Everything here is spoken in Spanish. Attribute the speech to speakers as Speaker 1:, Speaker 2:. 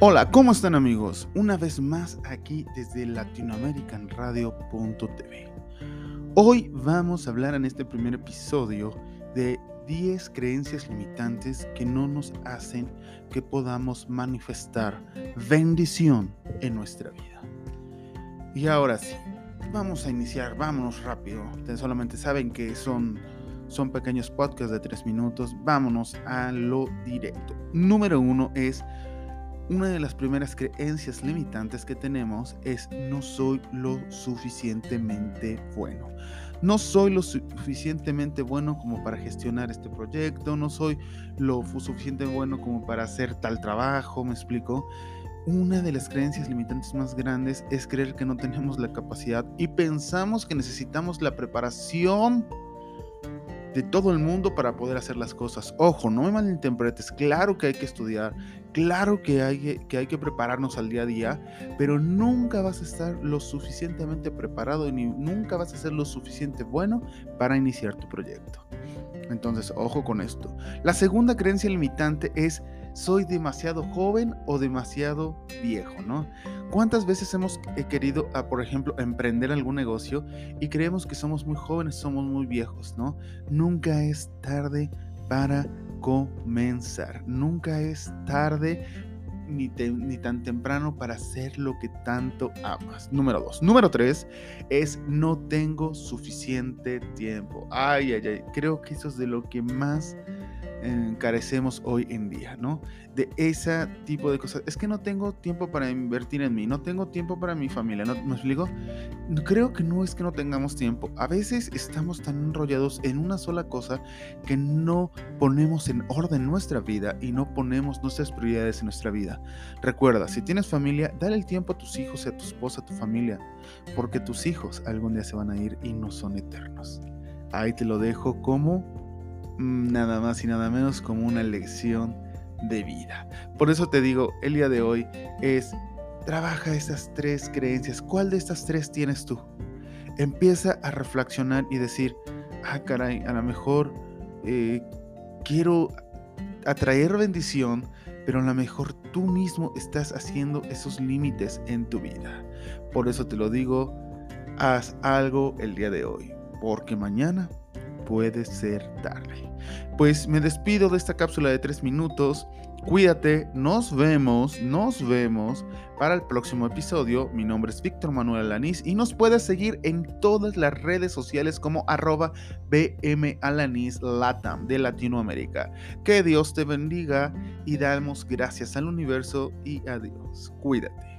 Speaker 1: Hola, ¿cómo están amigos? Una vez más aquí desde latinoamericanradio.tv. Hoy vamos a hablar en este primer episodio de 10 creencias limitantes que no nos hacen que podamos manifestar bendición en nuestra vida. Y ahora sí, vamos a iniciar, vámonos rápido. Ustedes solamente saben que son, son pequeños podcasts de 3 minutos. Vámonos a lo directo. Número uno es una de las primeras creencias limitantes que tenemos es no soy lo suficientemente bueno. No soy lo suficientemente bueno como para gestionar este proyecto, no soy lo suficientemente bueno como para hacer tal trabajo, me explico. Una de las creencias limitantes más grandes es creer que no tenemos la capacidad y pensamos que necesitamos la preparación de todo el mundo para poder hacer las cosas. Ojo, no me malinterpretes, claro que hay que estudiar, claro que hay, que hay que prepararnos al día a día, pero nunca vas a estar lo suficientemente preparado ni nunca vas a ser lo suficiente bueno para iniciar tu proyecto. Entonces, ojo con esto. La segunda creencia limitante es soy demasiado joven o demasiado viejo, ¿no? ¿Cuántas veces hemos eh, querido, ah, por ejemplo, emprender algún negocio y creemos que somos muy jóvenes, somos muy viejos, ¿no? Nunca es tarde para comenzar. Nunca es tarde ni, ni, tan temprano para hacer lo que tanto amas. Número dos. Número tres es no tengo suficiente tiempo. Ay, ay, ay. Creo que eso es de lo que más carecemos hoy en día, ¿no? De ese tipo de cosas. Es que no tengo tiempo para invertir en mí, no tengo tiempo para mi familia, ¿no? ¿Me explico? Creo que no es que no tengamos tiempo. A veces estamos tan enrollados en una sola cosa que no ponemos en orden nuestra vida y no ponemos nuestras prioridades en nuestra vida. Recuerda, si tienes familia, dale el tiempo a tus hijos, a tu esposa, a tu familia, porque tus hijos algún día se van a ir y no son eternos. Ahí te lo dejo como nada más y nada menos como una lección de vida. Por eso te digo, el día de hoy es, trabaja esas tres creencias. ¿Cuál de estas tres tienes tú? Empieza a reflexionar y decir, ah, caray, a lo mejor eh, quiero atraer bendición, pero a lo mejor tú mismo estás haciendo esos límites en tu vida. Por eso te lo digo, haz algo el día de hoy, porque mañana puede ser tarde. Pues me despido de esta cápsula de tres minutos. Cuídate, nos vemos, nos vemos para el próximo episodio. Mi nombre es Víctor Manuel Alanís y nos puedes seguir en todas las redes sociales como arroba Latam de Latinoamérica. Que Dios te bendiga y damos gracias al universo y a Dios. Cuídate.